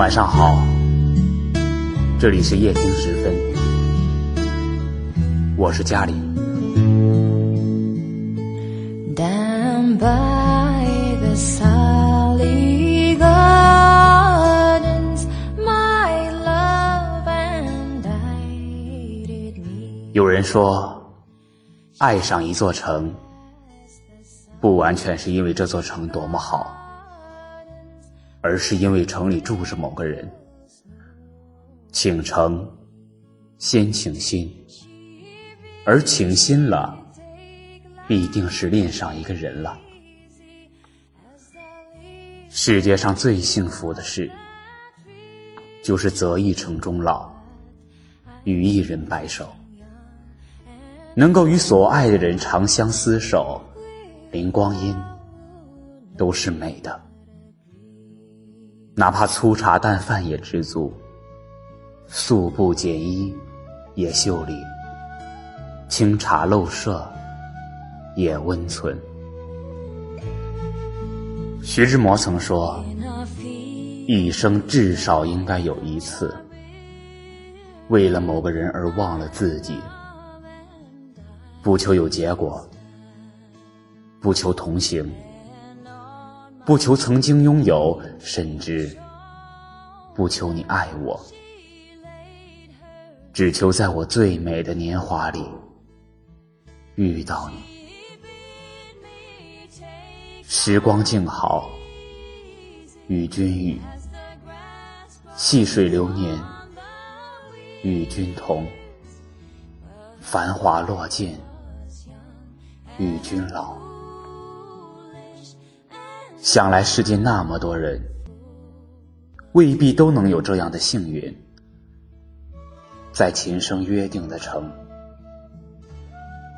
晚上好，这里是夜听时分，我是嘉玲。Down by the Sally Gardens, my love and I did meet. 有人说，爱上一座城，不完全是因为这座城多么好。而是因为城里住着某个人，请城，先请心，而请心了，必定是恋上一个人了。世界上最幸福的事，就是择一城终老，与一人白首，能够与所爱的人长相厮守，连光阴都是美的。哪怕粗茶淡饭也知足，素布简衣也秀丽，清茶陋舍也温存。徐志摩曾说：“一生至少应该有一次，为了某个人而忘了自己，不求有结果，不求同行。”不求曾经拥有，甚至不求你爱我，只求在我最美的年华里遇到你。时光静好，与君语；细水流年，与君同；繁华落尽，与君老。想来世间那么多人，未必都能有这样的幸运，在琴声约定的城，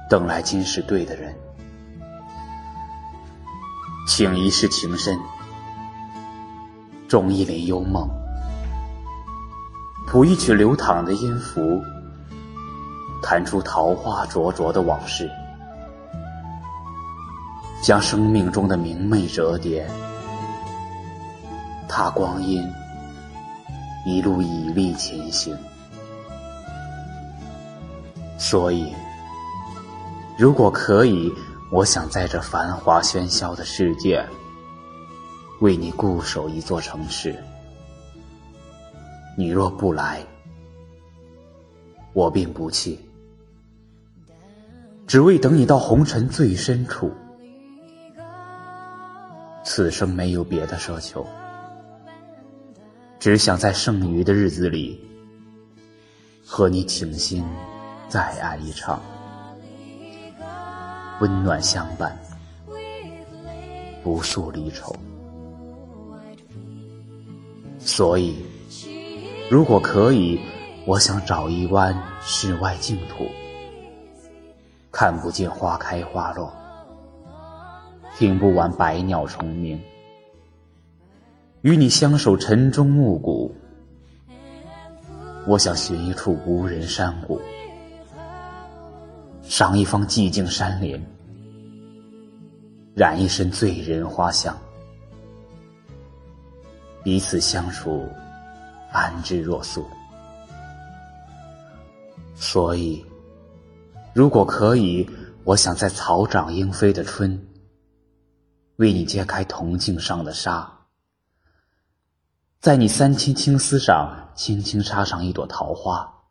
等来今世对的人，请一世情深，种一帘幽梦，谱一曲流淌的音符，弹出桃花灼灼的往事。将生命中的明媚折叠，踏光阴，一路以力前行。所以，如果可以，我想在这繁华喧嚣的世界，为你固守一座城市。你若不来，我并不弃，只为等你到红尘最深处。此生没有别的奢求，只想在剩余的日子里，和你倾心再爱一场，温暖相伴，不诉离愁。所以，如果可以，我想找一湾世外净土，看不见花开花落。听不完百鸟虫鸣，与你相守晨钟暮鼓。我想寻一处无人山谷，赏一方寂静山林，染一身醉人花香，彼此相处，安之若素。所以，如果可以，我想在草长莺飞的春。为你揭开铜镜上的纱，在你三千青丝上轻轻插上一朵桃花，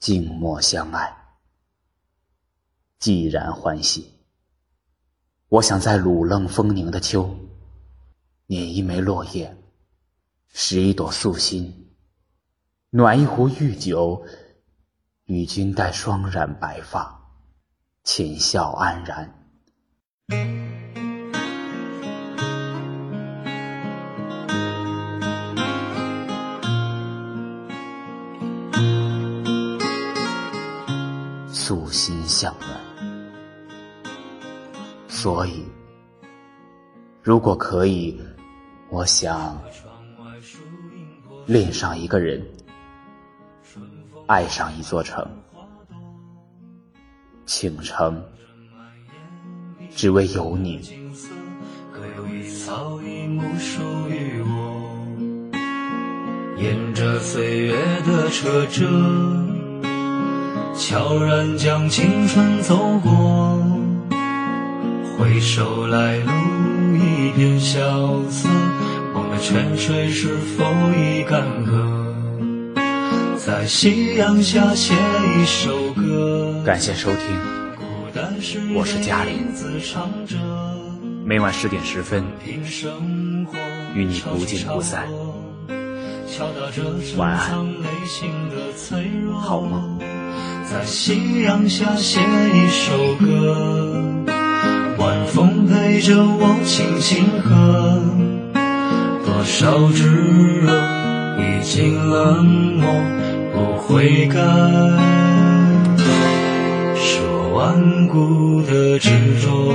静默相爱，寂然欢喜。我想在鲁冷风凝的秋，捻一枚落叶，拾一朵素心，暖一壶玉酒，与君待双染白发，浅笑安然。素心向暖，所以，如果可以，我想恋上一个人，爱上一座城，倾城，只为有你。沿着岁月的车辙，悄然将青春走过。回首来路一片萧瑟，梦的泉水是否已干涸？在夕阳下写一首歌。感谢收听，我是嘉玲。每晚十点十分，与你不见不散。晚安，好梦。在夕阳下写一首歌，晚风陪着我轻轻和。多少炙热已经冷漠，不悔改。是我顽固的执着。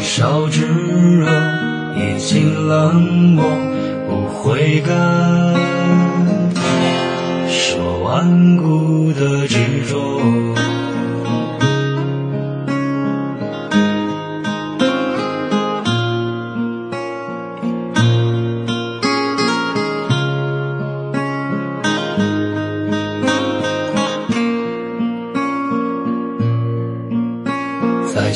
少炙热，已经冷漠，不悔改，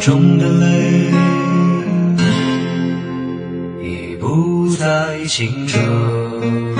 中的泪已不再清澈。